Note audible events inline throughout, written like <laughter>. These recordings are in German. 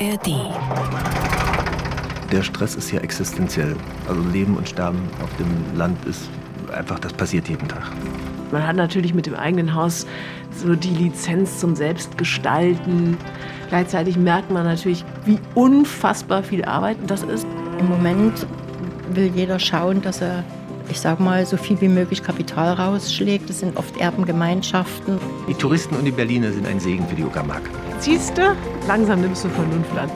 ARD. Der Stress ist ja existenziell. Also Leben und Sterben auf dem Land ist einfach, das passiert jeden Tag. Man hat natürlich mit dem eigenen Haus so die Lizenz zum Selbstgestalten. Gleichzeitig merkt man natürlich, wie unfassbar viel Arbeit das ist. Im Moment will jeder schauen, dass er, ich sag mal, so viel wie möglich Kapital rausschlägt. Das sind oft Erbengemeinschaften. Die Touristen und die Berliner sind ein Segen für die Uckermark. Siehst du, langsam nimmst du Vernunft an.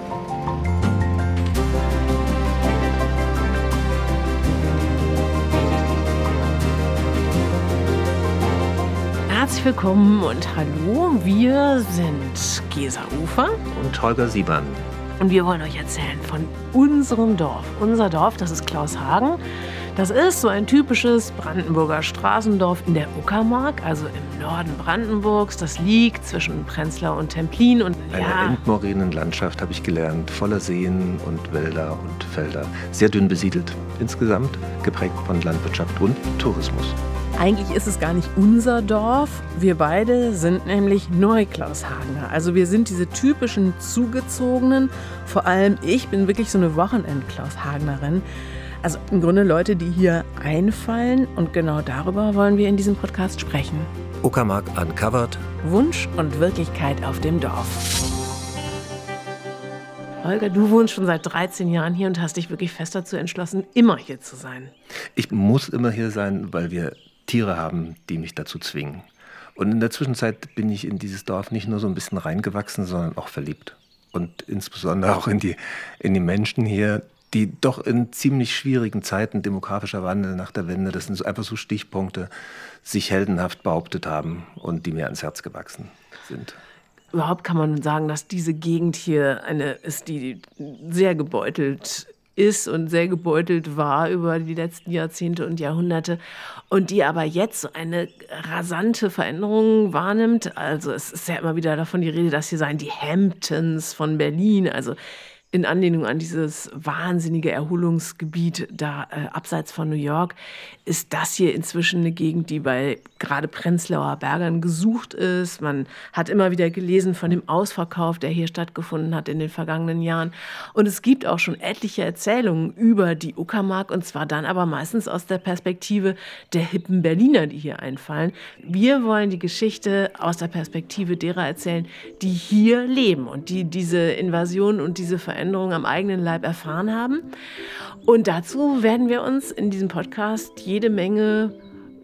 Herzlich willkommen und hallo, wir sind Gesa Ufer Und Holger Siebern. und wir wollen euch erzählen von unserem Dorf. Unser Dorf, das ist Klaushagen. Das ist so ein typisches Brandenburger Straßendorf in der Uckermark, also im Norden Brandenburgs. Das liegt zwischen Prenzlau und Templin und Eine ja, entmorrenen Landschaft habe ich gelernt, voller Seen und Wälder und Felder. Sehr dünn besiedelt insgesamt, geprägt von Landwirtschaft und Tourismus. Eigentlich ist es gar nicht unser Dorf. Wir beide sind nämlich Neuklaushagener. Also wir sind diese typischen Zugezogenen. Vor allem ich bin wirklich so eine Wochenend-Klaushagenerin. Also im Grunde Leute, die hier einfallen. Und genau darüber wollen wir in diesem Podcast sprechen. Uckermark uncovered. Wunsch und Wirklichkeit auf dem Dorf. Holger, du wohnst schon seit 13 Jahren hier und hast dich wirklich fest dazu entschlossen, immer hier zu sein. Ich muss immer hier sein, weil wir Tiere haben, die mich dazu zwingen. Und in der Zwischenzeit bin ich in dieses Dorf nicht nur so ein bisschen reingewachsen, sondern auch verliebt. Und insbesondere auch in die, in die Menschen hier, die doch in ziemlich schwierigen Zeiten, demografischer Wandel nach der Wende, das sind einfach so Stichpunkte, sich heldenhaft behauptet haben und die mir ans Herz gewachsen sind. Überhaupt kann man sagen, dass diese Gegend hier eine ist, die sehr gebeutelt ist und sehr gebeutelt war über die letzten Jahrzehnte und Jahrhunderte und die aber jetzt eine rasante Veränderung wahrnimmt. Also es ist ja immer wieder davon die Rede, dass hier seien die Hamptons von Berlin, also in Anlehnung an dieses wahnsinnige Erholungsgebiet da äh, abseits von New York, ist das hier inzwischen eine Gegend, die bei gerade Prenzlauer Bergern gesucht ist. Man hat immer wieder gelesen von dem Ausverkauf, der hier stattgefunden hat in den vergangenen Jahren. Und es gibt auch schon etliche Erzählungen über die Uckermark und zwar dann aber meistens aus der Perspektive der hippen Berliner, die hier einfallen. Wir wollen die Geschichte aus der Perspektive derer erzählen, die hier leben und die diese Invasion und diese Veränderung am eigenen Leib erfahren haben. Und dazu werden wir uns in diesem Podcast jede Menge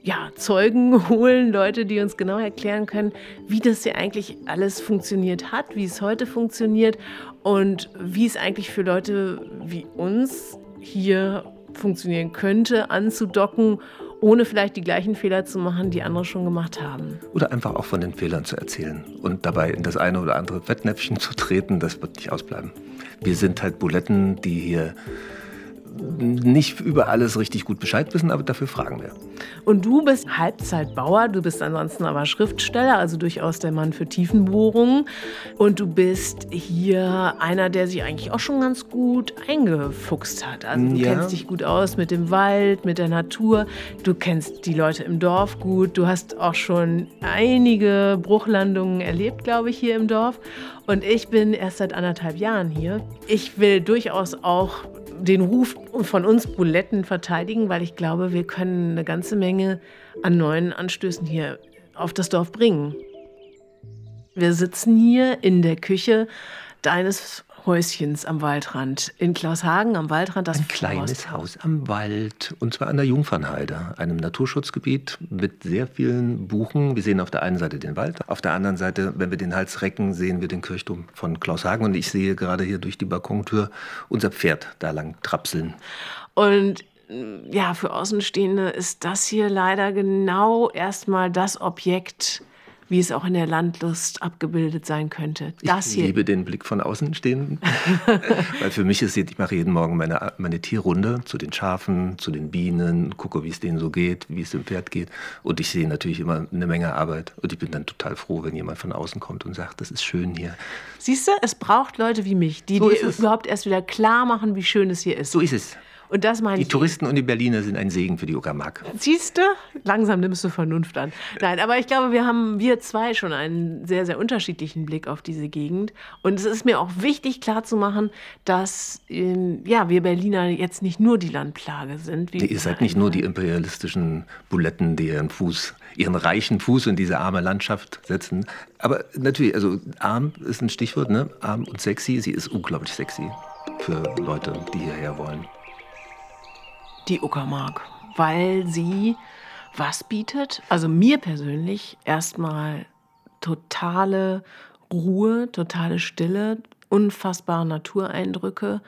ja, Zeugen <laughs> holen, Leute, die uns genau erklären können, wie das hier eigentlich alles funktioniert hat, wie es heute funktioniert und wie es eigentlich für Leute wie uns hier funktionieren könnte, anzudocken, ohne vielleicht die gleichen Fehler zu machen, die andere schon gemacht haben. Oder einfach auch von den Fehlern zu erzählen und dabei in das eine oder andere Fettnäpfchen zu treten, das wird nicht ausbleiben. Wir sind halt Buletten, die hier nicht über alles richtig gut Bescheid wissen, aber dafür fragen wir. Und du bist Halbzeitbauer, du bist ansonsten aber Schriftsteller, also durchaus der Mann für Tiefenbohrungen. Und du bist hier einer, der sich eigentlich auch schon ganz gut eingefuchst hat. Also du Ja. kennst dich gut aus mit dem Wald, mit der Natur. Du kennst die Leute im Dorf gut. Du hast auch schon einige Bruchlandungen erlebt, glaube ich, hier im Dorf. Und ich bin erst seit anderthalb Jahren hier. Ich will durchaus auch den Ruf von uns Buletten verteidigen, weil ich glaube, wir können eine ganze Menge an neuen Anstößen hier auf das Dorf bringen. Wir sitzen hier in der Küche deines Häuschens am Waldrand. In Klaushagen am Waldrand. Das Ein kleines Haus am Wald und zwar an der Jungfernheide, einem Naturschutzgebiet mit sehr vielen Buchen. Wir sehen auf der einen Seite den Wald, auf der anderen Seite, wenn wir den Hals recken, sehen wir den Kirchturm von Klaushagen und ich sehe gerade hier durch die Balkontür unser Pferd da lang trapseln. Und ja, für Außenstehende ist das hier leider genau erstmal das Objekt, wie es auch in der Landlust abgebildet sein könnte. Das ich liebe den Blick von außen stehen, <laughs> weil für mich ist, ich mache jeden Morgen meine, meine Tierrunde zu den Schafen, zu den Bienen, gucke, wie es denen so geht, wie es dem Pferd geht. Und ich sehe natürlich immer eine Menge Arbeit. Und ich bin dann total froh, wenn jemand von außen kommt und sagt, das ist schön hier. Siehst du, es braucht Leute wie mich, die So dir überhaupt erst wieder klar machen, wie schön es hier ist. So ist es. Und das meine die ich. Touristen und die Berliner sind ein Segen für die Uckermark. Siehst du? Langsam nimmst du Vernunft an. Nein, aber ich glaube, wir haben, wir zwei, schon einen sehr, sehr unterschiedlichen Blick auf diese Gegend. Und es ist mir auch wichtig klarzumachen, dass ähm, ja, wir Berliner jetzt nicht nur die Landplage sind. Nee, ihr seid nicht nur die imperialistischen Buletten, die ihren Fuß, ihren reichen Fuß in diese arme Landschaft setzen. Aber natürlich, also arm ist ein Stichwort, ne? Arm und sexy. Sie ist unglaublich sexy für Leute, die hierher wollen die Uckermark, weil sie was bietet? Also mir persönlich erstmal totale Ruhe, totale Stille, unfassbare Natureindrücke.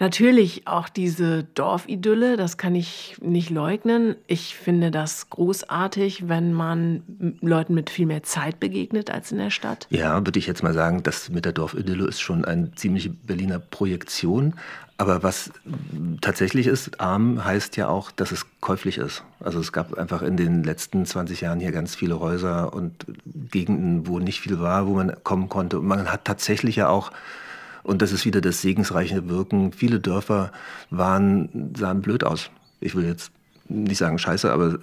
Natürlich auch diese Dorfidylle, das kann ich nicht leugnen. Ich finde das großartig, wenn man Leuten mit viel mehr Zeit begegnet als in der Stadt. Ja, würde ich jetzt mal sagen, das mit der Dorfidylle ist schon eine ziemliche Berliner Projektion. Aber was tatsächlich ist, arm heißt ja auch, dass es käuflich ist. Also es gab einfach in den letzten 20 Jahren hier ganz viele Häuser und Gegenden, wo nicht viel war, wo man kommen konnte. Und man hat tatsächlich ja auch, und das ist wieder das segensreiche Wirken, viele Dörfer waren, sahen blöd aus. Ich will jetzt nicht sagen scheiße, aber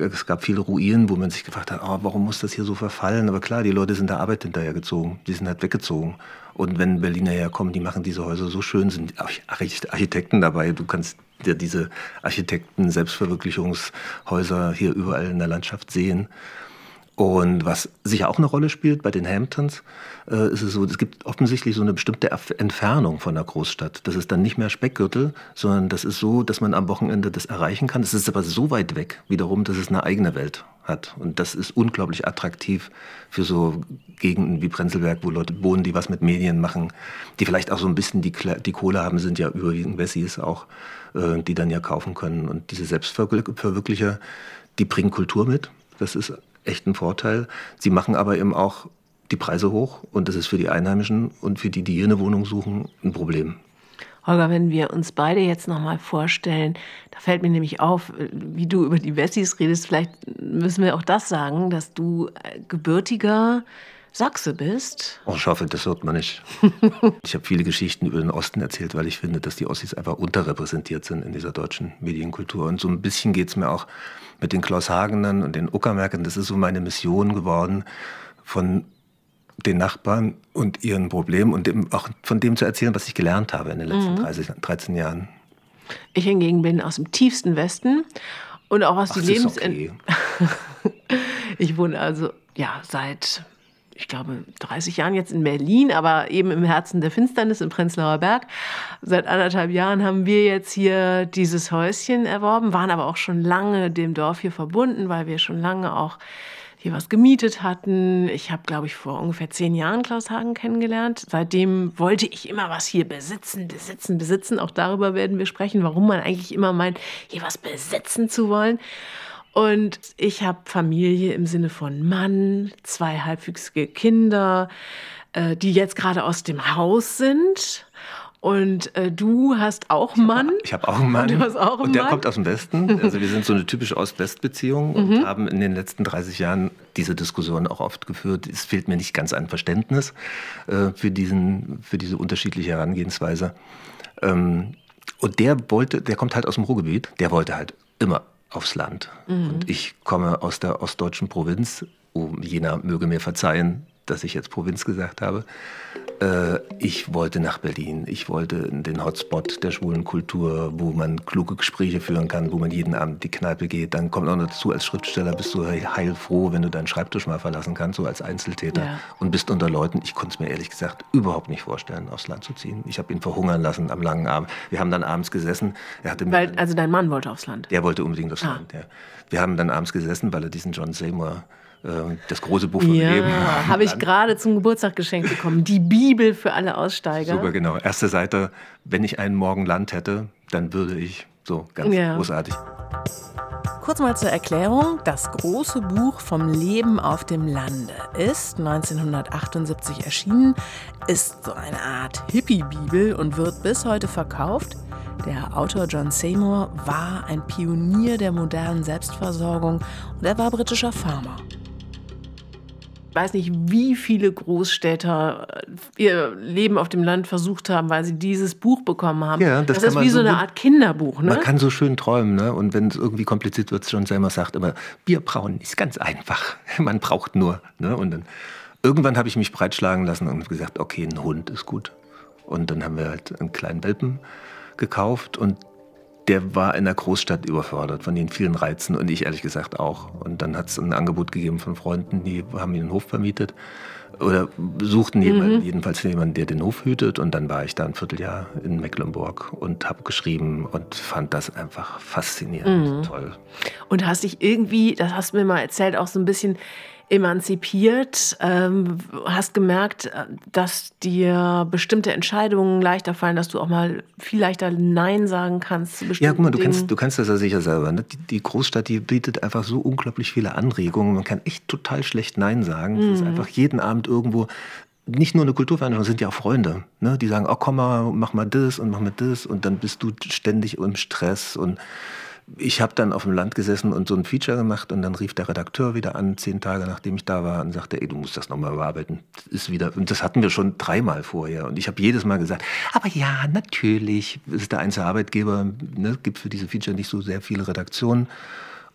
es gab viele Ruinen, wo man sich gefragt hat, oh, warum muss das hier so verfallen? Aber klar, die Leute sind der Arbeit hinterhergezogen, die sind halt weggezogen. Und wenn Berliner herkommen, die machen diese Häuser so schön, sind Architekten dabei. Du kannst dir diese Architekten, Selbstverwirklichungshäuser hier überall in der Landschaft sehen. Und was sicher auch eine Rolle spielt bei den Hamptons, äh, ist es so, es gibt offensichtlich so eine bestimmte Entfernung von der Großstadt. Das ist dann nicht mehr Speckgürtel, sondern das ist so, dass man am Wochenende das erreichen kann. Es ist aber so weit weg wiederum, dass es eine eigene Welt hat. Und das ist unglaublich attraktiv für so Gegenden wie Prenzlberg, wo Leute wohnen, die was mit Medien machen, die vielleicht auch so ein bisschen die, die Kohle haben, sind ja überwiegend Wessis auch, äh, die dann ja kaufen können. Und diese Selbstverwirklicher, die bringen Kultur mit. Das ist echt ein Vorteil. Sie machen aber eben auch die Preise hoch und das ist für die Einheimischen und für die, die hier eine Wohnung suchen, ein Problem. Holger, wenn wir uns beide jetzt nochmal vorstellen, da fällt mir nämlich auf, wie du über die Wessis redest, vielleicht müssen wir auch das sagen, dass du gebürtiger Sachse bist. Oh, ich hoffe, das hört man nicht. <laughs> ich habe viele Geschichten über den Osten erzählt, weil ich finde, dass die Ossis einfach unterrepräsentiert sind in dieser deutschen Medienkultur. Und so ein bisschen geht es mir auch mit den Klaus Hagenern und den Uckermärkern. Das ist so meine Mission geworden, von den Nachbarn und ihren Problemen und dem, auch von dem zu erzählen, was ich gelernt habe in den letzten mhm. 30, 13 Jahren. Ich hingegen bin aus dem tiefsten Westen und auch aus Ach, die Lebens... Okay. <laughs> ich wohne also ja seit ich glaube, 30 Jahren jetzt in Berlin, aber eben im Herzen der Finsternis im Prenzlauer Berg. Seit anderthalb Jahren haben wir jetzt hier dieses Häuschen erworben, waren aber auch schon lange dem Dorf hier verbunden, weil wir schon lange auch hier was gemietet hatten. Ich habe, glaube ich, vor ungefähr zehn Jahren Klaus Hagen kennengelernt. Seitdem wollte ich immer was hier besitzen, besitzen, besitzen. Auch darüber werden wir sprechen, warum man eigentlich immer meint, hier was besitzen zu wollen. Und ich habe Familie im Sinne von Mann, zwei halbwüchsige Kinder, äh, die jetzt gerade aus dem Haus sind. Und äh, du hast auch einen Mann. Ich habe auch einen Mann. Und du hast auch einen und der Mann. kommt aus dem Westen. Also wir sind so eine typische Ost-West-Beziehung und mhm. haben in den letzten 30 Jahren diese Diskussion auch oft geführt. Es fehlt mir nicht ganz an Verständnis äh, für, diesen, für diese unterschiedliche Herangehensweise. Ähm, und der wollte, der kommt halt aus dem Ruhrgebiet, der wollte halt immer aufs Land. Mhm. Und ich komme aus der ostdeutschen Provinz. Oh, Jena möge mir verzeihen, dass ich jetzt Provinz gesagt habe. Äh, ich wollte nach Berlin. Ich wollte in den Hotspot der schwulen Kultur, wo man kluge Gespräche führen kann, wo man jeden Abend die Kneipe geht. Dann kommt auch noch dazu, als Schriftsteller bist du heilfroh, wenn du deinen Schreibtisch mal verlassen kannst, so als Einzeltäter. Ja. Und bist unter Leuten. Ich konnte es mir ehrlich gesagt überhaupt nicht vorstellen, aufs Land zu ziehen. Ich habe ihn verhungern lassen am langen Abend. Wir haben dann abends gesessen. Er hatte weil, also dein Mann wollte aufs Land? Der wollte unbedingt aufs ah. Land, ja. Wir haben dann abends gesessen, weil er diesen John Seymour das große Buch von ja, Leben. habe ich gerade zum Geburtstag geschenkt bekommen. Die Bibel für alle Aussteiger. Super, genau. Erste Seite, wenn ich einen Morgen Land hätte, dann würde ich. So, ganz ja. großartig. Kurz mal zur Erklärung. Das große Buch vom Leben auf dem Lande ist 1978 erschienen, ist so eine Art Hippie-Bibel und wird bis heute verkauft. Der Autor John Seymour war ein Pionier der modernen Selbstversorgung und er war britischer Farmer. Weiß nicht, wie viele Großstädter äh, ihr Leben auf dem Land versucht haben, weil sie dieses Buch bekommen haben. Ja, das, das ist wie so eine Art Kinderbuch. Ne? Man kann so schön träumen. Ne? Und wenn es irgendwie kompliziert wird, John Selmer sagt immer, Bierbrauen ist ganz einfach. <laughs> Man braucht nur. Ne? Und dann irgendwann habe ich mich breitschlagen lassen und gesagt, okay, ein Hund ist gut. Und dann haben wir halt einen kleinen Welpen gekauft und der war in der Großstadt überfordert von den vielen Reizen und ich ehrlich gesagt auch. Und dann hat es ein Angebot gegeben von Freunden, die haben ihn den Hof vermietet oder suchten mhm. jedenfalls jemanden, der den Hof hütet. Und dann war ich da ein Vierteljahr in Mecklenburg und habe geschrieben und fand das einfach faszinierend, mhm. toll. Und hast dich irgendwie, das hast du mir mal erzählt, auch so ein bisschen emanzipiert, ähm, hast gemerkt, dass dir bestimmte Entscheidungen leichter fallen, dass du auch mal viel leichter Nein sagen kannst zu bestimmten Ja, guck mal, du kennst, du kennst das ja sicher selber. Ne? Die, die, Großstadt, die bietet einfach so unglaublich viele Anregungen. Man kann echt total schlecht Nein sagen. Es mhm. ist einfach jeden Abend irgendwo nicht nur eine Kulturveranstaltung, sind ja auch Freunde, ne? die sagen, oh komm mal, mach mal das und mach mal das und dann bist du ständig im Stress und ich habe dann auf dem Land gesessen und so ein Feature gemacht und dann rief der Redakteur wieder an, zehn Tage nachdem ich da war und sagte, ey, du musst das nochmal bearbeiten. Das ist wieder, und das hatten wir schon dreimal vorher. Und ich habe jedes Mal gesagt, aber ja, natürlich, es ist der einzige Arbeitgeber, ne, gibt für diese Feature nicht so sehr viele Redaktionen.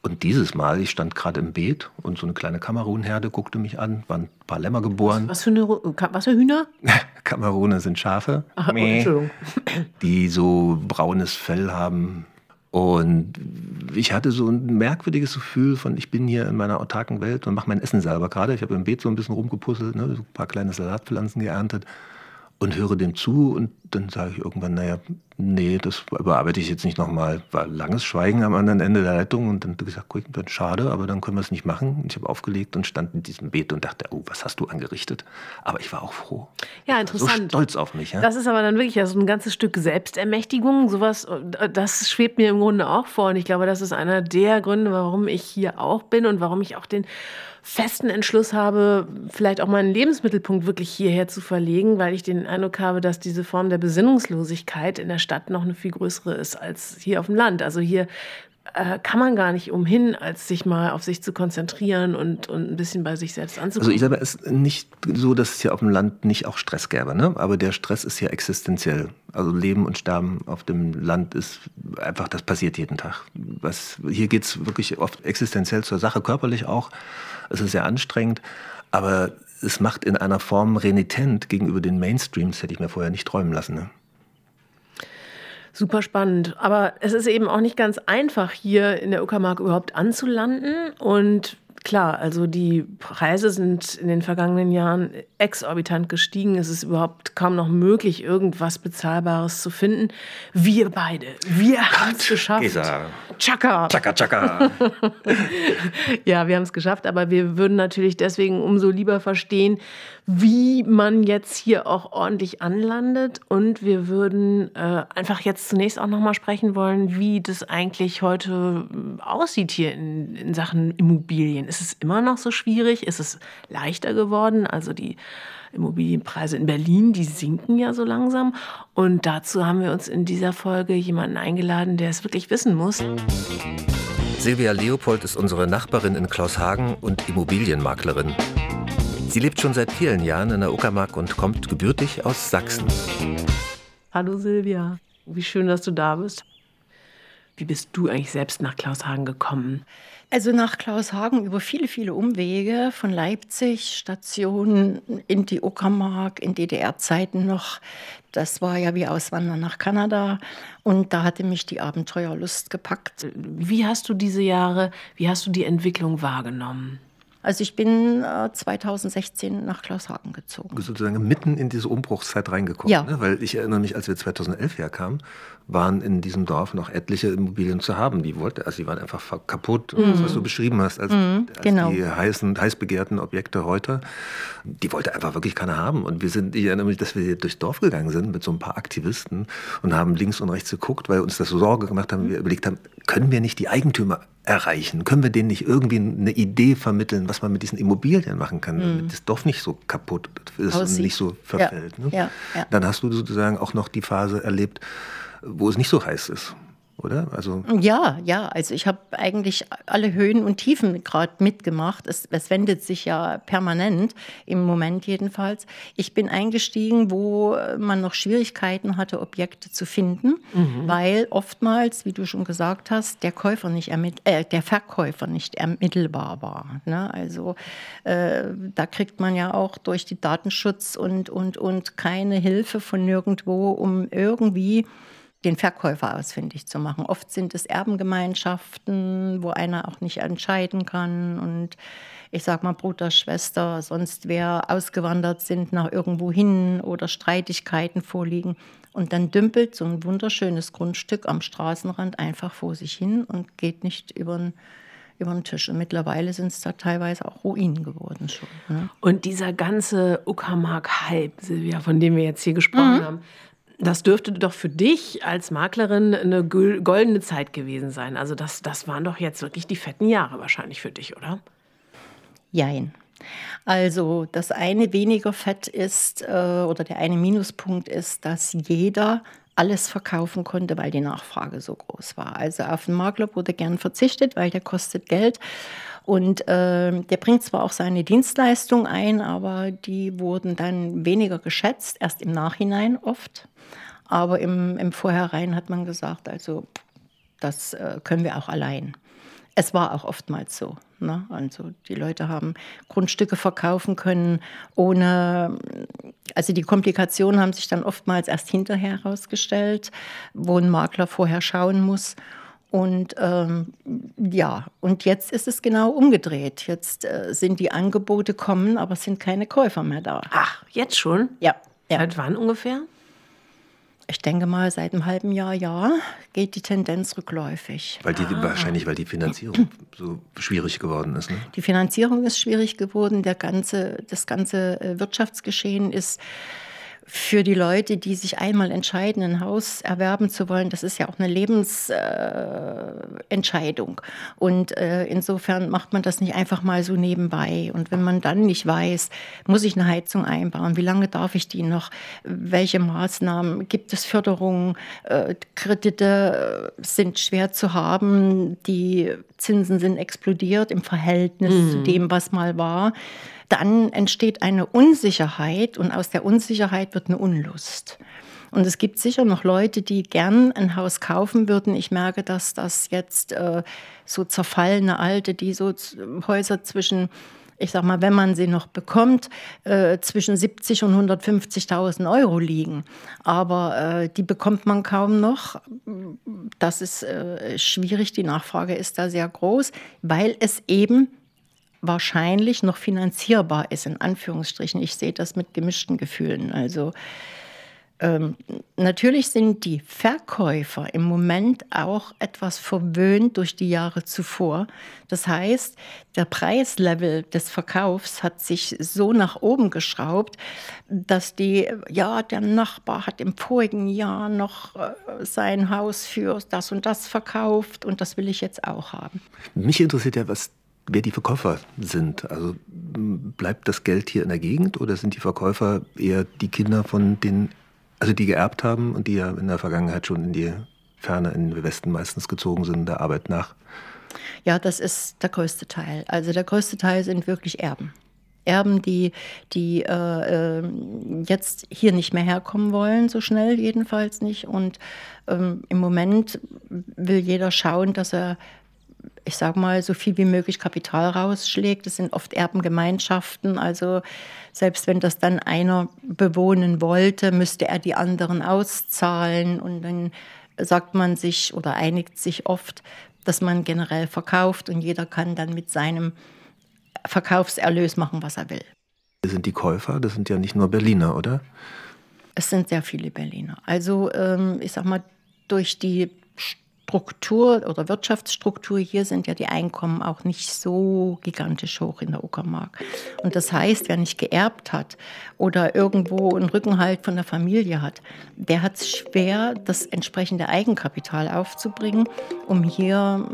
Und dieses Mal, ich stand gerade im Beet und so eine kleine Kamerunherde guckte mich an, waren ein paar Lämmer geboren. Was, für, eine, was für Hühner? <laughs> Kameruner sind Schafe, Ach, oh, Entschuldigung. die so braunes Fell haben, und ich hatte so ein merkwürdiges Gefühl von, ich bin hier in meiner autarken Welt und mache mein Essen selber gerade. Ich habe im Beet so ein bisschen rumgepuzzelt, ne, so ein paar kleine Salatpflanzen geerntet und höre dem zu und dann sage ich irgendwann, naja, nee, das überarbeite ich jetzt nicht nochmal. War langes Schweigen am anderen Ende der Leitung und dann gesagt, guck, dann schade, aber dann können wir es nicht machen. Und ich habe aufgelegt und stand in diesem Beet und dachte, oh, was hast du angerichtet? Aber ich war auch froh. Ja, interessant. So stolz auf mich. Ja? Das ist aber dann wirklich ja so ein ganzes Stück Selbstermächtigung. Sowas, das schwebt mir im Grunde auch vor und ich glaube, das ist einer der Gründe, warum ich hier auch bin und warum ich auch den festen Entschluss habe, vielleicht auch meinen Lebensmittelpunkt wirklich hierher zu verlegen, weil ich den Eindruck habe, dass diese Form der Besinnungslosigkeit in der Stadt noch eine viel größere ist als hier auf dem Land. Also hier äh, kann man gar nicht umhin, als sich mal auf sich zu konzentrieren und, und ein bisschen bei sich selbst anzukommen. Also ich glaube, es ist nicht so, dass es hier auf dem Land nicht auch Stress gäbe, ne? aber der Stress ist ja existenziell. Also Leben und Sterben auf dem Land ist einfach, das passiert jeden Tag. Was, hier geht es wirklich oft existenziell zur Sache, körperlich auch. Es ist sehr anstrengend, aber es macht in einer Form renitent gegenüber den Mainstreams, hätte ich mir vorher nicht träumen lassen. Ne? Super spannend. Aber es ist eben auch nicht ganz einfach, hier in der Uckermark überhaupt anzulanden. Und klar, also die Preise sind in den vergangenen Jahren exorbitant gestiegen. Es ist überhaupt kaum noch möglich, irgendwas Bezahlbares zu finden. Wir beide, wir haben es geschafft. Gesa. Chaka. Chaka, chaka. <laughs> ja, wir haben es geschafft, aber wir würden natürlich deswegen umso lieber verstehen, wie man jetzt hier auch ordentlich anlandet. Und wir würden äh, einfach jetzt zunächst auch nochmal sprechen wollen, wie das eigentlich heute äh, aussieht hier in, in Sachen Immobilien. Ist es immer noch so schwierig? Ist es leichter geworden? Also die Immobilienpreise in Berlin, die sinken ja so langsam. Und dazu haben wir uns in dieser Folge jemanden eingeladen, der es wirklich wissen muss. Silvia Leopold ist unsere Nachbarin in Klaushagen und Immobilienmaklerin. Sie lebt schon seit vielen Jahren in der Uckermark und kommt gebürtig aus Sachsen. Hallo Silvia, wie schön, dass du da bist. Wie bist du eigentlich selbst nach Klaushagen gekommen? Also nach Klaushagen über viele, viele Umwege von Leipzig, Station in die Uckermark, in DDR-Zeiten noch. Das war ja wie Auswandern nach Kanada. Und da hatte mich die Abenteuerlust gepackt. Wie hast du diese Jahre, wie hast du die Entwicklung wahrgenommen? Also ich bin äh, 2016 nach Klaushagen gezogen. Sozusagen mitten in diese Umbruchszeit reingekommen. Ja. Ne? Weil ich erinnere mich, als wir 2011 herkamen, waren in diesem Dorf noch etliche Immobilien zu haben. Die wollte, also die waren einfach kaputt, mhm. was du beschrieben hast, als, mhm, als genau. die heißen, heiß begehrten Objekte heute. Die wollte einfach wirklich keiner haben. Und wir sind, ich erinnere mich, dass wir durchs Dorf gegangen sind mit so ein paar Aktivisten und haben links und rechts geguckt, weil uns das so Sorge gemacht haben. Wir überlegt haben, können wir nicht die Eigentümer erreichen? Können wir denen nicht irgendwie eine Idee vermitteln, was man mit diesen Immobilien machen kann, damit mhm. das Dorf nicht so kaputt ist Aussieht. und nicht so verfällt? Ne? Dann hast du sozusagen auch noch die Phase erlebt, wo es nicht so heiß ist. Oder? Also ja, ja. Also ich habe eigentlich alle Höhen und Tiefen gerade mitgemacht. Es, es, wendet sich ja permanent, im Moment jedenfalls. Ich bin eingestiegen, wo man noch Schwierigkeiten hatte, Objekte zu finden, mhm. weil oftmals, wie du schon gesagt hast, der Käufer nicht äh, der Verkäufer nicht ermittelbar war. Ne? Also äh, da kriegt man ja auch durch die Datenschutz und, und, und keine Hilfe von nirgendwo, um irgendwie den Verkäufer ausfindig zu machen. Oft sind es Erbengemeinschaften, wo einer auch nicht entscheiden kann und ich sag mal Bruder, Schwester, sonst wer ausgewandert sind nach irgendwo hin oder Streitigkeiten vorliegen. Und dann dümpelt so ein wunderschönes Grundstück am Straßenrand einfach vor sich hin und geht nicht über den über den Tisch. Und mittlerweile sind es da teilweise auch Ruinen geworden schon. Ne? Und dieser ganze Uckermark-Hype, Silvia, von dem wir jetzt hier gesprochen mhm. haben, das dürfte doch für dich als Maklerin eine goldene Zeit gewesen sein. Also das, das waren doch jetzt wirklich die fetten Jahre wahrscheinlich für dich, oder? Jein. Also das eine weniger Fett ist äh, oder der eine Minuspunkt ist, dass jeder alles verkaufen konnte, weil die Nachfrage so groß war. Also auf den Makler wurde gern verzichtet, weil der kostet Geld. Und äh, der bringt zwar auch seine Dienstleistung ein, aber die wurden dann weniger geschätzt, erst im Nachhinein oft. Aber im, im Vorhinein hat man gesagt, also das äh, können wir auch allein. Es war auch oftmals so. Ne? Also die Leute haben Grundstücke verkaufen können, ohne, also die Komplikationen haben sich dann oftmals erst hinterher herausgestellt, wo ein Makler vorher schauen muss. Und ähm, ja, und jetzt ist es genau umgedreht. Jetzt äh, sind die Angebote kommen, aber es sind keine Käufer mehr da. Ach, jetzt schon? Ja. ja. Seit wann ungefähr? Ich denke mal, seit einem halben Jahr, ja, geht die Tendenz rückläufig. Weil die, ah. Wahrscheinlich, weil die Finanzierung <clears throat> so schwierig geworden ist. Ne? Die Finanzierung ist schwierig geworden. Der ganze, das ganze äh, Wirtschaftsgeschehen ist für die Leute, die sich einmal entscheiden, ein Haus erwerben zu wollen, das ist ja auch eine Lebensentscheidung. Äh, und äh, insofern macht man das nicht einfach mal so nebenbei. Und wenn man dann nicht weiß, muss ich eine Heizung einbauen, wie lange darf ich die noch, welche Maßnahmen, gibt es Förderungen, äh, Kredite äh, sind schwer zu haben, die Zinsen sind explodiert im Verhältnis mhm. zu dem, was mal war dann entsteht eine Unsicherheit und aus der Unsicherheit wird eine Unlust. Und es gibt sicher noch Leute, die gern ein Haus kaufen würden. Ich merke, dass das jetzt äh, so zerfallene Alte, die so Häuser zwischen ich sag mal, wenn man sie noch bekommt, äh, zwischen 70 und 150.000 Euro liegen. Aber äh, die bekommt man kaum noch. Das ist äh, schwierig. Die Nachfrage ist da sehr groß, weil es eben wahrscheinlich noch finanzierbar ist, in Anführungsstrichen. Ich sehe das mit gemischten Gefühlen. Also ähm, natürlich sind die Verkäufer im Moment auch etwas verwöhnt durch die Jahre zuvor. Das heißt, der Preislevel des Verkaufs hat sich so nach oben geschraubt, dass die, ja, der Nachbar hat im vorigen Jahr noch äh, sein Haus für das und das verkauft und das will ich jetzt auch haben. Mich interessiert ja, was wer die Verkäufer sind. Also bleibt das Geld hier in der Gegend oder sind die Verkäufer eher die Kinder von den, also die geerbt haben und die ja in der Vergangenheit schon in die Ferne, in den Westen meistens gezogen sind, der Arbeit nach? Ja, das ist der größte Teil. Also der größte Teil sind wirklich Erben. Erben, die, die äh, ähm, jetzt hier nicht mehr herkommen wollen, so schnell jedenfalls nicht. Und ähm, im Moment will jeder schauen, dass er ich sage mal, so viel wie möglich Kapital rausschlägt. Das sind oft Erbengemeinschaften. Also selbst wenn das dann einer bewohnen wollte, müsste er die anderen auszahlen. Und dann sagt man sich oder einigt sich oft, dass man generell verkauft und jeder kann dann mit seinem Verkaufserlös machen, was er will. Das sind die Käufer, das sind ja nicht nur Berliner, oder? Es sind sehr viele Berliner. Also ähm, ich sag mal, durch die Struktur oder Wirtschaftsstruktur hier sind ja die Einkommen auch nicht so gigantisch hoch in der Uckermark. Und das heißt, wer nicht geerbt hat oder irgendwo einen Rückenhalt von der Familie hat, der hat es schwer, das entsprechende Eigenkapital aufzubringen, um hier,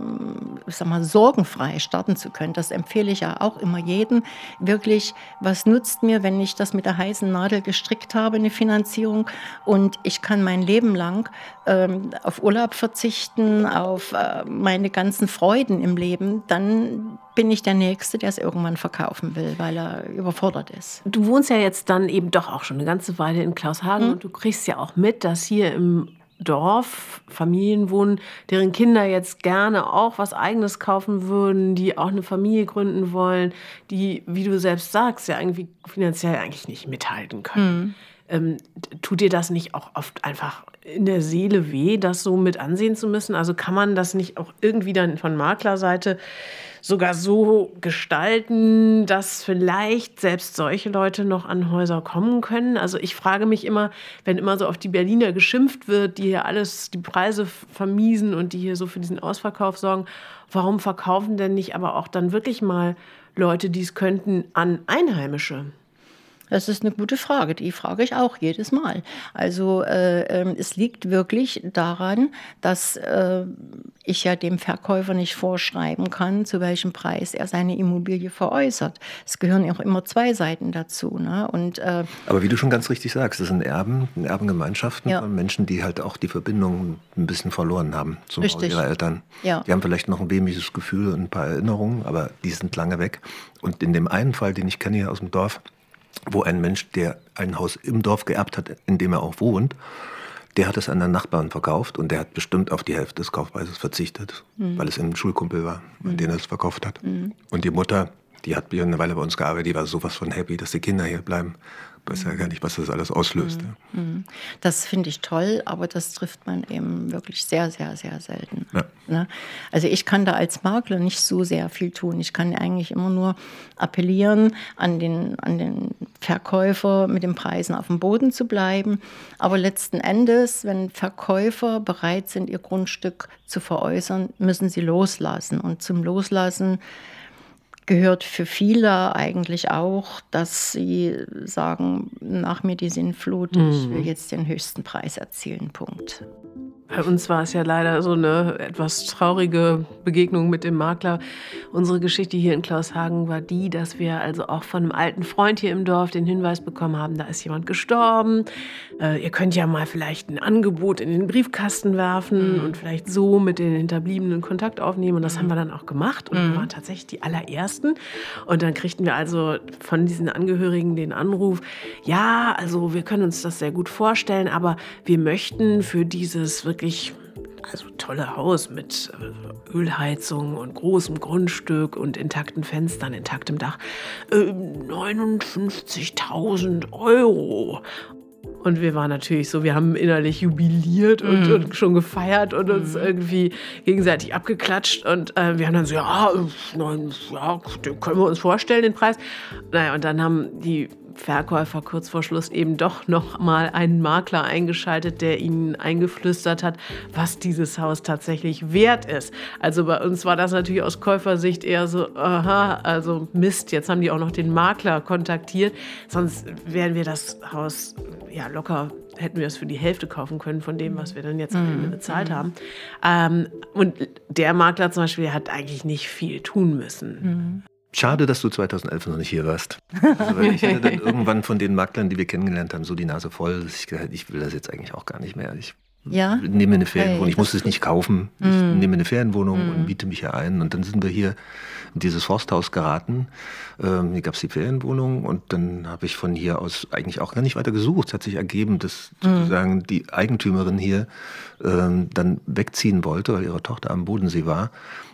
ich sag mal, sorgenfrei starten zu können. Das empfehle ich ja auch immer jedem. Wirklich, was nutzt mir, wenn ich das mit der heißen Nadel gestrickt habe, eine Finanzierung und ich kann mein Leben lang ähm, auf Urlaub verzichten, verzichten auf äh, meine ganzen Freuden im Leben, dann bin ich der Nächste, der es irgendwann verkaufen will, weil er überfordert ist. Du wohnst ja jetzt dann eben doch auch schon eine ganze Weile in Klaushagen mhm. und du kriegst ja auch mit, dass hier im Dorf Familien wohnen, deren Kinder jetzt gerne auch was Eigenes kaufen würden, die auch eine Familie gründen wollen, die, wie du selbst sagst, ja irgendwie finanziell eigentlich nicht mithalten können. Mhm. Ähm, tut dir das nicht auch oft einfach in der Seele weh, das so mit ansehen zu müssen? Also kann man das nicht auch irgendwie dann von Maklerseite sogar so gestalten, dass vielleicht selbst solche Leute noch an Häuser kommen können. Also ich frage mich immer, wenn immer so auf die Berliner geschimpft wird, die hier alles, die Preise vermiesen und die hier so für diesen Ausverkauf sorgen, warum verkaufen denn nicht aber auch dann wirklich mal Leute, die es könnten, an Einheimische? Das ist eine gute Frage. Die frage ich auch jedes Mal. Also äh, äh, es liegt wirklich daran, dass äh, ich ja dem Verkäufer nicht vorschreiben kann, zu welchem Preis er seine Immobilie veräußert. Es gehören auch immer zwei Seiten dazu. Ne? Und, äh, Aber wie du schon ganz richtig sagst, das sind Erben, Erbengemeinschaften ja. von Menschen, die halt auch die Verbindung ein bisschen verloren haben zum Haus ihrer Eltern. Ja. Die haben vielleicht noch ein wehmütiges Gefühl und ein paar Erinnerungen, aber die sind lange weg. Und in dem einen Fall, den ich kenne hier aus dem Dorf, wo ein Mensch, der ein Haus im Dorf geerbt hat, in dem er auch wohnt, der hat es an einen Nachbarn verkauft und der hat bestimmt auf die Hälfte des Kaufpreises verzichtet, mhm. weil es ein Schulkumpel war, an mhm. den er es verkauft hat. Mhm. Und die Mutter, die hat eine Weile bei uns gearbeitet, die war sowas von happy, dass die Kinder hier bleiben weiß ja gar nicht, was das alles auslöst. Mhm. Mhm. Das finde ich toll, aber das trifft man eben wirklich sehr, sehr, sehr selten. Ja. Ne? Also ich kann da als Makler nicht so sehr viel tun. Ich kann eigentlich immer nur appellieren an den, an den Verkäufer, mit den Preisen auf dem Boden zu bleiben. Aber letzten Endes, wenn Verkäufer bereit sind, ihr Grundstück zu veräußern, müssen sie loslassen. Und zum Loslassen gehört für viele eigentlich auch, dass sie sagen, nach mir die Sinnflut, mhm. ich will jetzt den höchsten Preis erzielen, Punkt. Bei uns war es ja leider so eine etwas traurige Begegnung mit dem Makler. Unsere Geschichte hier in Klaushagen war die, dass wir also auch von einem alten Freund hier im Dorf den Hinweis bekommen haben, da ist jemand gestorben. Äh, ihr könnt ja mal vielleicht ein Angebot in den Briefkasten werfen mhm. und vielleicht so mit den Hinterbliebenen Kontakt aufnehmen. Und das mhm. haben wir dann auch gemacht und mhm. waren tatsächlich die allerersten. Und dann kriegten wir also von diesen Angehörigen den Anruf, ja, also wir können uns das sehr gut vorstellen, aber wir möchten für dieses wirklich also tolle Haus mit äh, Ölheizung und großem Grundstück und intakten Fenstern, intaktem Dach. Äh, 59.000 Euro. Und wir waren natürlich so, wir haben innerlich jubiliert und, mm. und schon gefeiert und uns mm. irgendwie gegenseitig abgeklatscht. Und äh, wir haben dann so, ja, nein, ja, den können wir uns vorstellen, den Preis. Naja, und dann haben die Verkäufer kurz vor Schluss eben doch noch mal einen Makler eingeschaltet, der ihnen eingeflüstert hat, was dieses Haus tatsächlich wert ist. Also bei uns war das natürlich aus Käufersicht eher so, aha, also Mist, jetzt haben die auch noch den Makler kontaktiert, sonst wären wir das Haus ja locker hätten wir es für die Hälfte kaufen können von dem, was wir dann jetzt am Ende mhm. bezahlt mhm. haben. Ähm, und der Makler zum Beispiel hat eigentlich nicht viel tun müssen. Mhm. Schade, dass du 2011 noch nicht hier warst. Also, weil ich hatte dann <laughs> irgendwann von den Maklern, die wir kennengelernt haben, so die Nase voll, dass ich gesagt ich will das jetzt eigentlich auch gar nicht mehr. Ich ja? nehme eine Ferienwohnung. Ich muss es nicht kaufen. Ich mm. nehme eine Ferienwohnung mm. und miete mich hier ein. Und dann sind wir hier in dieses Forsthaus geraten. Ähm, hier gab es die Ferienwohnung und dann habe ich von hier aus eigentlich auch gar nicht weiter gesucht. Es hat sich ergeben, dass mm. sozusagen die Eigentümerin hier ähm, dann wegziehen wollte, weil ihre Tochter am Bodensee war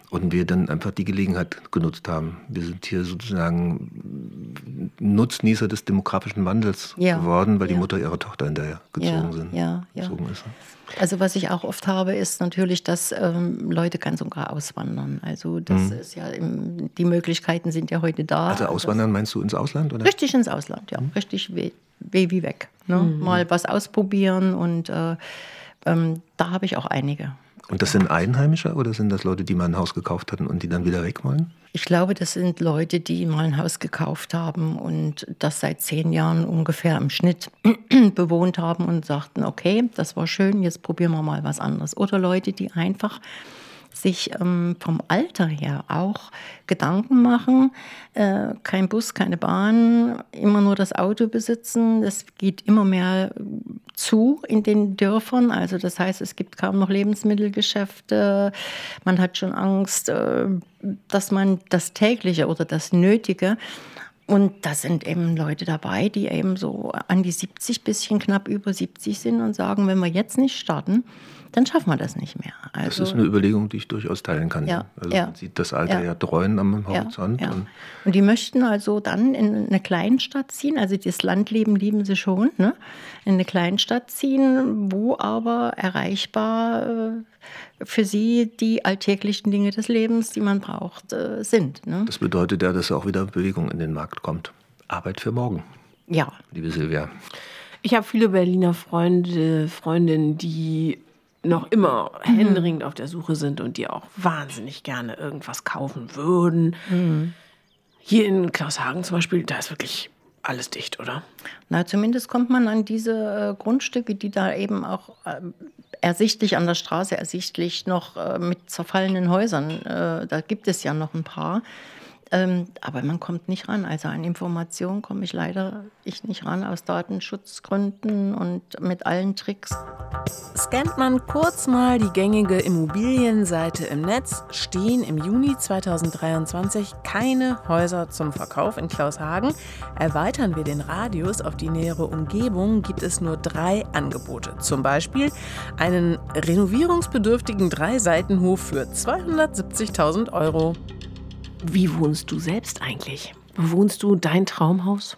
und wir dann einfach die Gelegenheit genutzt haben. Wir sind hier sozusagen Nutznießer des demografischen Wandels ja, geworden, weil ja. die Mutter ihrer Tochter hinterher gezogen, sind, ja, gezogen ist. Also was ich auch oft habe, ist natürlich, dass ähm, Leute ganz und gar auswandern. Also das mhm. ist ja, im, die Möglichkeiten sind ja heute da. Also auswandern meinst du ins Ausland? Oder? Richtig ins Ausland, ja. Mhm. Richtig wie weg. Ne? Mhm. Mal was ausprobieren und äh, ähm, da habe ich auch einige. Und das sind Einheimische oder sind das Leute, die mal ein Haus gekauft hatten und die dann wieder weg wollen? Ich glaube, das sind Leute, die mal ein Haus gekauft haben und das seit zehn Jahren ungefähr im Schnitt <clears throat> bewohnt haben und sagten, okay, das war schön, jetzt probieren wir mal was anderes. Oder Leute, die einfach sich ähm, vom Alter her auch Gedanken machen. Äh, kein Bus, keine Bahn, immer nur das Auto besitzen. Das geht immer mehr zu in den Dörfern. Also das heißt, es gibt kaum noch Lebensmittelgeschäfte. Man hat schon Angst, äh, dass man das tägliche oder das Nötige und da sind eben Leute dabei, die eben so an die 70, bisschen knapp über 70 sind und sagen, wenn wir jetzt nicht starten, dann schaffen wir das nicht mehr. Also, das ist eine Überlegung, die ich durchaus teilen kann. Ja, also ja, man sieht das Alter ja, ja dreuen am Horizont. Ja, und, und, die möchten also dann in eine Kleinstadt ziehen, also das Landleben lieben sie schon, ne? in eine Kleinstadt ziehen, wo aber erreichbar äh, für sie die alltäglichen Dinge des Lebens, die man braucht, äh, sind. Ne? Das bedeutet ja, dass auch wieder Bewegung in den Markt kommt. Arbeit für morgen. Ja. Liebe Silvia. Ich habe viele Berliner Freunde, Freundinnen, die noch immer mhm. händeringend auf der Suche sind und die auch wahnsinnig gerne irgendwas kaufen würden. Mhm. Hier in Klaushagen zum Beispiel, da ist wirklich alles dicht, oder? Na, zumindest kommt man an diese äh, Grundstücke, die da eben auch äh, ersichtlich an der Straße, ersichtlich noch äh, mit zerfallenen Häusern, äh, da gibt es ja noch ein paar. Ähm, aber man kommt nicht ran. Also an Informationen komme ich leider ich nicht ran aus Datenschutzgründen und mit allen Tricks. Scannt man kurz mal die gängige Immobilienseite im Netz, stehen im Juni 2023 keine Häuser zum Verkauf in Klaushagen. Erweitern wir den Radius auf die nähere Umgebung, gibt es nur drei Angebote. Zum Beispiel einen renovierungsbedürftigen Dreiseitenhof für 270.000 Euro. Wie wohnst du selbst eigentlich? Bewohnst du dein Traumhaus?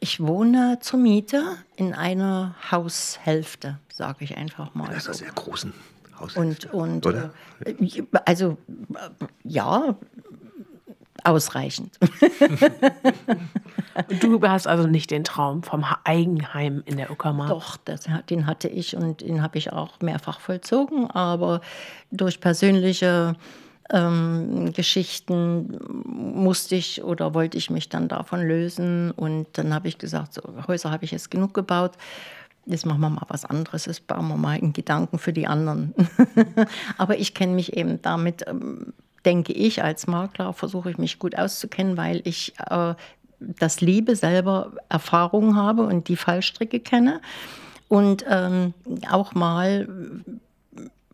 Ich wohne zur Miete in einer Haushälfte, sage ich einfach mal. Das ist so. sehr großen Haushälfte. Und, und Oder? Äh, also ja, ausreichend. und <laughs> du hast also nicht den Traum vom Eigenheim in der Uckermark? Doch, das, den hatte ich und den habe ich auch mehrfach vollzogen, aber durch persönliche ähm, Geschichten musste ich oder wollte ich mich dann davon lösen. Und dann habe ich gesagt, so, Häuser habe ich jetzt genug gebaut. Jetzt machen wir mal was anderes. Jetzt bauen wir mal einen Gedanken für die anderen. <laughs> Aber ich kenne mich eben damit, ähm, denke ich, als Makler versuche ich mich gut auszukennen, weil ich äh, das Liebe selber Erfahrungen habe und die Fallstricke kenne. Und ähm, auch mal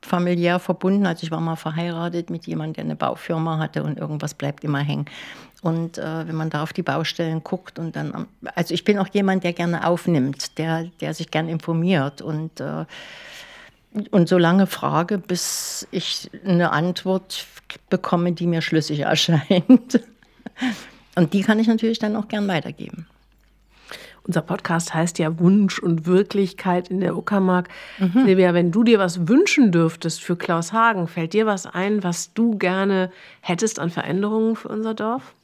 familiär verbunden. Also ich war mal verheiratet mit jemandem, der eine Baufirma hatte und irgendwas bleibt immer hängen. Und äh, wenn man da auf die Baustellen guckt und dann, also ich bin auch jemand, der gerne aufnimmt, der, der sich gern informiert und äh, und so lange frage, bis ich eine Antwort bekomme, die mir schlüssig <laughs> erscheint. Und die kann ich natürlich dann auch gern weitergeben. Unser Podcast heißt ja Wunsch und Wirklichkeit in der Uckermark. Mhm. Silvia, wenn du dir was wünschen dürftest für Klaus Hagen, fällt dir was ein, was du gerne hättest an Veränderungen für unser Dorf?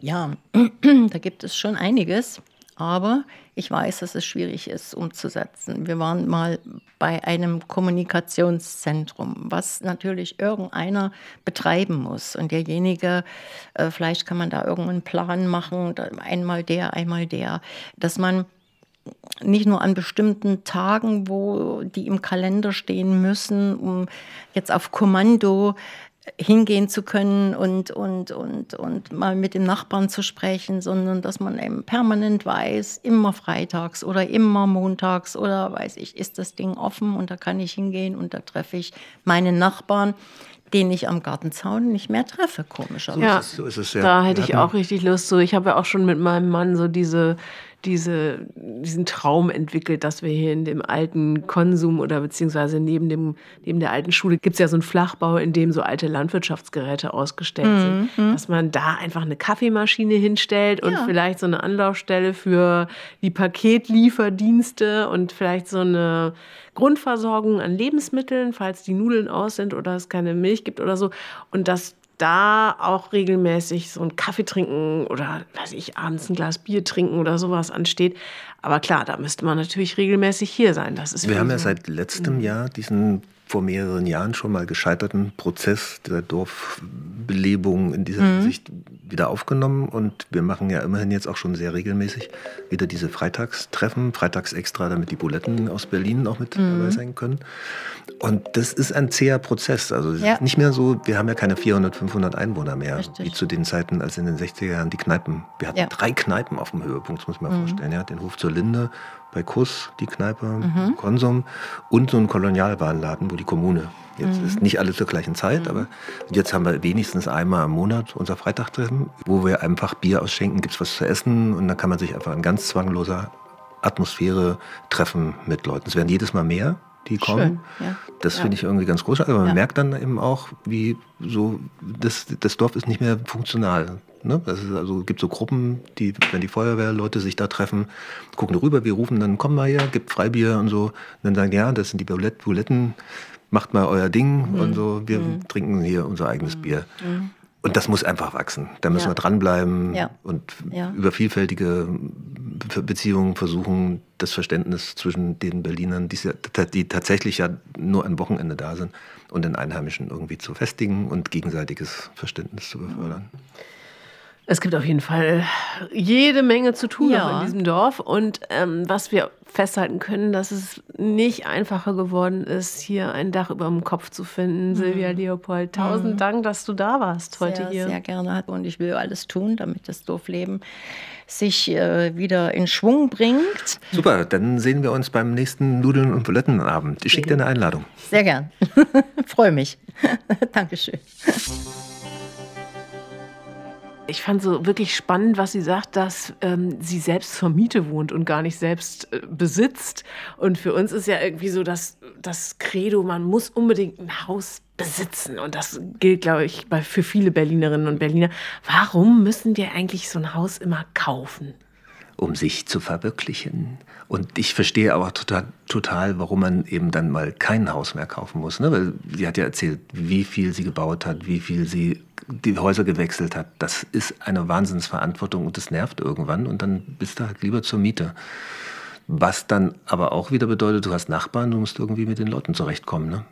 Ja, <clears throat> da gibt es schon einiges. Aber ich weiß, dass es schwierig ist umzusetzen. Wir waren mal bei einem Kommunikationszentrum, was natürlich irgendeiner betreiben muss. Und derjenige, äh, vielleicht kann man da irgendeinen Plan machen, einmal der, einmal der, dass man nicht nur an bestimmten Tagen, wo die im Kalender stehen müssen, um jetzt auf Kommando hingehen zu können und, und, und, und mal mit dem Nachbarn zu sprechen, sondern dass man eben permanent weiß, immer freitags oder immer montags oder weiß ich, ist das Ding offen und da kann ich hingehen und da treffe ich meinen Nachbarn, den ich am Gartenzaun nicht mehr treffe, komischerweise. Ja, so ist es, ja. da hätte ich auch richtig Lust. So, ich habe ja auch schon mit meinem Mann so diese diese, diesen Traum entwickelt, dass wir hier in dem alten Konsum oder beziehungsweise neben, dem, neben der alten Schule gibt es ja so einen Flachbau, in dem so alte Landwirtschaftsgeräte ausgestellt mhm. sind. Dass man da einfach eine Kaffeemaschine hinstellt und ja. vielleicht so eine Anlaufstelle für die Paketlieferdienste und vielleicht so eine Grundversorgung an Lebensmitteln, falls die Nudeln aus sind oder es keine Milch gibt oder so. Und dass da auch regelmäßig so einen Kaffee trinken oder, weiß ich, abends ein Glas Bier trinken oder sowas ansteht. Aber klar, da müsste man natürlich regelmäßig hier sein. Das ist Wir haben ja seit letztem Jahr diesen vor mehreren Jahren schon mal gescheiterten Prozess der Dorfbelebung in dieser mhm. Hinsicht wieder aufgenommen. Und wir machen ja immerhin jetzt auch schon sehr regelmäßig wieder diese Freitagstreffen, freitags extra, damit die Buletten aus Berlin auch mit mhm. dabei sein können. Und das ist ein zäher Prozess. Also es ja. ist nicht mehr so, wir haben ja keine 400, 500 Einwohner mehr, Richtig. wie zu den Zeiten, als in den 60er Jahren die Kneipen. Wir hatten ja. drei Kneipen auf dem Höhepunkt, muss man mhm. vorstellen. Ja, den Hof zur Linde, bei Kuss, die Kneipe, mhm. Konsum und so ein Kolonialwarenladen, wo die Kommune jetzt mhm. ist. Nicht alle zur gleichen Zeit, mhm. aber jetzt haben wir wenigstens einmal im Monat unser Freitagtreffen, wo wir einfach Bier ausschenken, gibt es was zu essen und dann kann man sich einfach in ganz zwangloser Atmosphäre treffen mit Leuten. Es werden jedes Mal mehr die kommen. Schön, ja. Das ja. finde ich irgendwie ganz großartig. Aber man ja. merkt dann eben auch, wie so, das, das Dorf ist nicht mehr funktional. Ne? Also gibt so Gruppen, die, wenn die Feuerwehrleute sich da treffen, gucken rüber, wir rufen dann, komm mal her, gibt Freibier und so. Und dann sagen, ja, das sind die Buletten, macht mal euer Ding mhm. und so, wir mhm. trinken hier unser eigenes mhm. Bier. Mhm. Und das muss einfach wachsen. Da müssen ja. wir dranbleiben ja. und ja. über vielfältige Beziehungen versuchen, das Verständnis zwischen den Berlinern, die, die, tatsächlich ja nur ein Wochenende da sind, und den Einheimischen irgendwie zu festigen und gegenseitiges Verständnis zu befördern. Es gibt auf jeden Fall jede Menge zu tun ja. in diesem Dorf. Und ähm, was wir festhalten können, dass es nicht einfacher geworden ist, hier ein Dach über dem Kopf zu finden. Mhm. Silvia Leopold, tausend mhm. Dank, dass du da warst heute sehr, hier. Sehr gerne. Und ich will alles tun, damit das Dorfleben sich äh, wieder in Schwung bringt. Super, dann sehen wir uns beim nächsten Nudeln- und Bulettenabend. Ich schicke dir eine Einladung. Sehr gern. <laughs> Freue mich. <laughs> Dankeschön. Ich fand so wirklich spannend, was sie sagt, dass ähm, sie selbst zur Miete wohnt und gar nicht selbst äh, besitzt. Und für uns ist ja irgendwie so das, das Credo, man muss unbedingt ein Haus besitzen. Und das gilt, glaube ich, für viele Berlinerinnen und Berliner. Warum müssen wir eigentlich so ein Haus immer kaufen? um sich zu verwirklichen. Und ich verstehe aber total, total, warum man eben dann mal kein Haus mehr kaufen muss. Ne? Weil sie hat ja erzählt, wie viel sie gebaut hat, wie viel sie die Häuser gewechselt hat. Das ist eine Wahnsinnsverantwortung und das nervt irgendwann. Und dann bist du halt lieber zur Miete. Was dann aber auch wieder bedeutet, du hast Nachbarn, du musst irgendwie mit den Leuten zurechtkommen. Ne?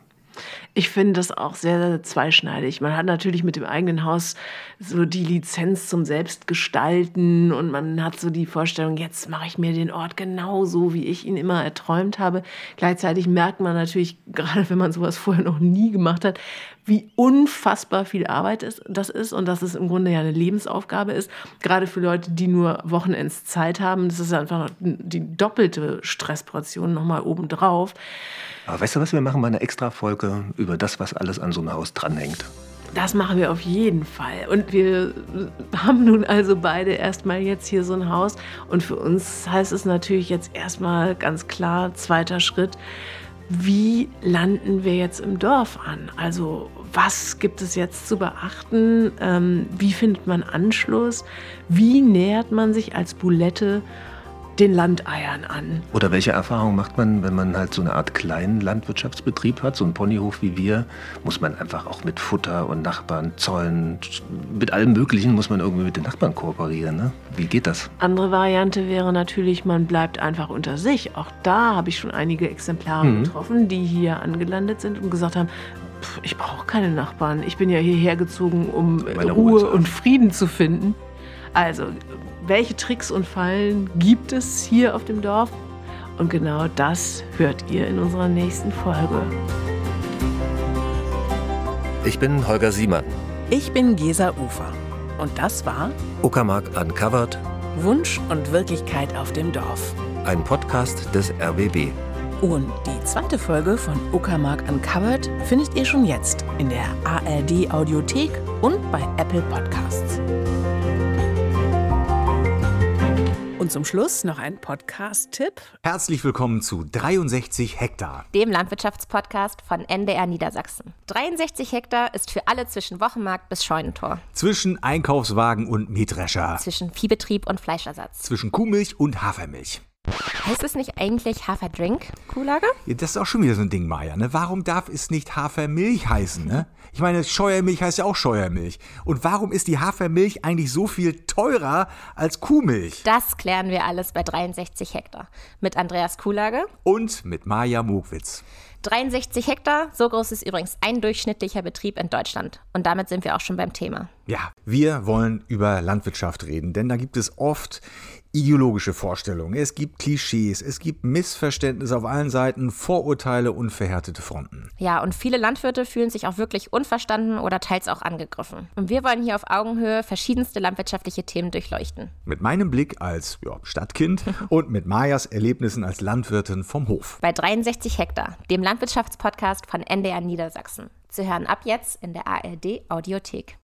Ich finde das auch sehr, sehr zweischneidig. Man hat natürlich mit dem eigenen Haus so die Lizenz zum Selbstgestalten und man hat so die Vorstellung, jetzt mache ich mir den Ort genau so, wie ich ihn immer erträumt habe. Gleichzeitig merkt man natürlich, <laughs> gerade wenn man sowas vorher noch nie gemacht hat, wie unfassbar viel Arbeit das ist und dass es im Grunde ja eine Lebensaufgabe ist. Gerade für Leute, die nur Wochenends Zeit haben, das ist einfach die doppelte Stressportion nochmal obendrauf. Aber weißt du was, wir machen mal eine extra Folge über das, was alles an so einem Haus dranhängt. Das machen wir auf jeden Fall. Und wir haben nun also beide erstmal jetzt hier so ein Haus. Und für uns heißt es natürlich jetzt erstmal ganz klar, zweiter Schritt, wie landen wir jetzt im Dorf an? Also was gibt es jetzt zu beachten? Ähm, wie findet man Anschluss? Wie nähert man sich als Bulette den Landeiern an. Oder welche Erfahrungen macht man, wenn man halt so eine Art kleinen Landwirtschaftsbetrieb hat, so einen Ponyhof wie wir, muss man einfach auch mit Futter und Nachbarn, Zäunen, mit allem Möglichen muss man irgendwie mit den Nachbarn kooperieren. Ne? Wie geht das? Andere Variante wäre natürlich, man bleibt einfach unter sich. Auch da habe ich schon einige Exemplare mhm. getroffen, die hier angelandet sind und gesagt haben, ich brauche keine Nachbarn. Ich bin ja hierher gezogen, um Ruhe, Ruhe und Frieden zu finden. Also welche Tricks und Fallen gibt es hier auf dem Dorf? Und genau das hört ihr in unserer nächsten Folge. Ich bin Holger Siemann. Ich bin Gesa Ufer. Und das war Uckermark Uncovered. Wunsch und Wirklichkeit auf dem Dorf. Ein Podcast des RBB. Und die zweite Folge von Uckermark Uncovered findet ihr schon jetzt in der ARD Audiothek und bei Apple Podcasts. Und zum Schluss noch ein Podcast-Tipp. Herzlich willkommen zu 63 Hektar, dem Landwirtschaftspodcast von NDR Niedersachsen. 63 Hektar ist für alle zwischen Wochenmarkt bis Scheunentor. Zwischen Einkaufswagen und Mähdrescher. Zwischen Viehbetrieb und Fleischersatz. Zwischen Kuhmilch und Hafermilch. Heißt es nicht eigentlich Haferdrink, Kuhlager? Ja, das ist auch schon wieder so ein Ding, Maja. Ne? Warum darf es nicht Hafermilch heißen? Ne? Ich meine, Scheuermilch heißt ja auch Scheuermilch. Und warum ist die Hafermilch eigentlich so viel teurer als Kuhmilch? Das klären wir alles bei 63 Hektar. Mit Andreas Kuhlager. Und mit Maja Mogwitz. 63 Hektar, so groß ist übrigens ein durchschnittlicher Betrieb in Deutschland. Und damit sind wir auch schon beim Thema. Ja, wir wollen über Landwirtschaft reden, denn da gibt es oft ideologische Vorstellungen, es gibt Klischees, es gibt Missverständnisse auf allen Seiten, Vorurteile und verhärtete Fronten. Ja, und viele Landwirte fühlen sich auch wirklich unverstanden oder teils auch angegriffen. Und wir wollen hier auf Augenhöhe verschiedenste landwirtschaftliche Themen durchleuchten. Mit meinem Blick als ja, Stadtkind <laughs> und mit Majas Erlebnissen als Landwirtin vom Hof. Bei 63 Hektar, dem Landwirtschaftspodcast von NDR Niedersachsen. Zu hören ab jetzt in der ARD Audiothek.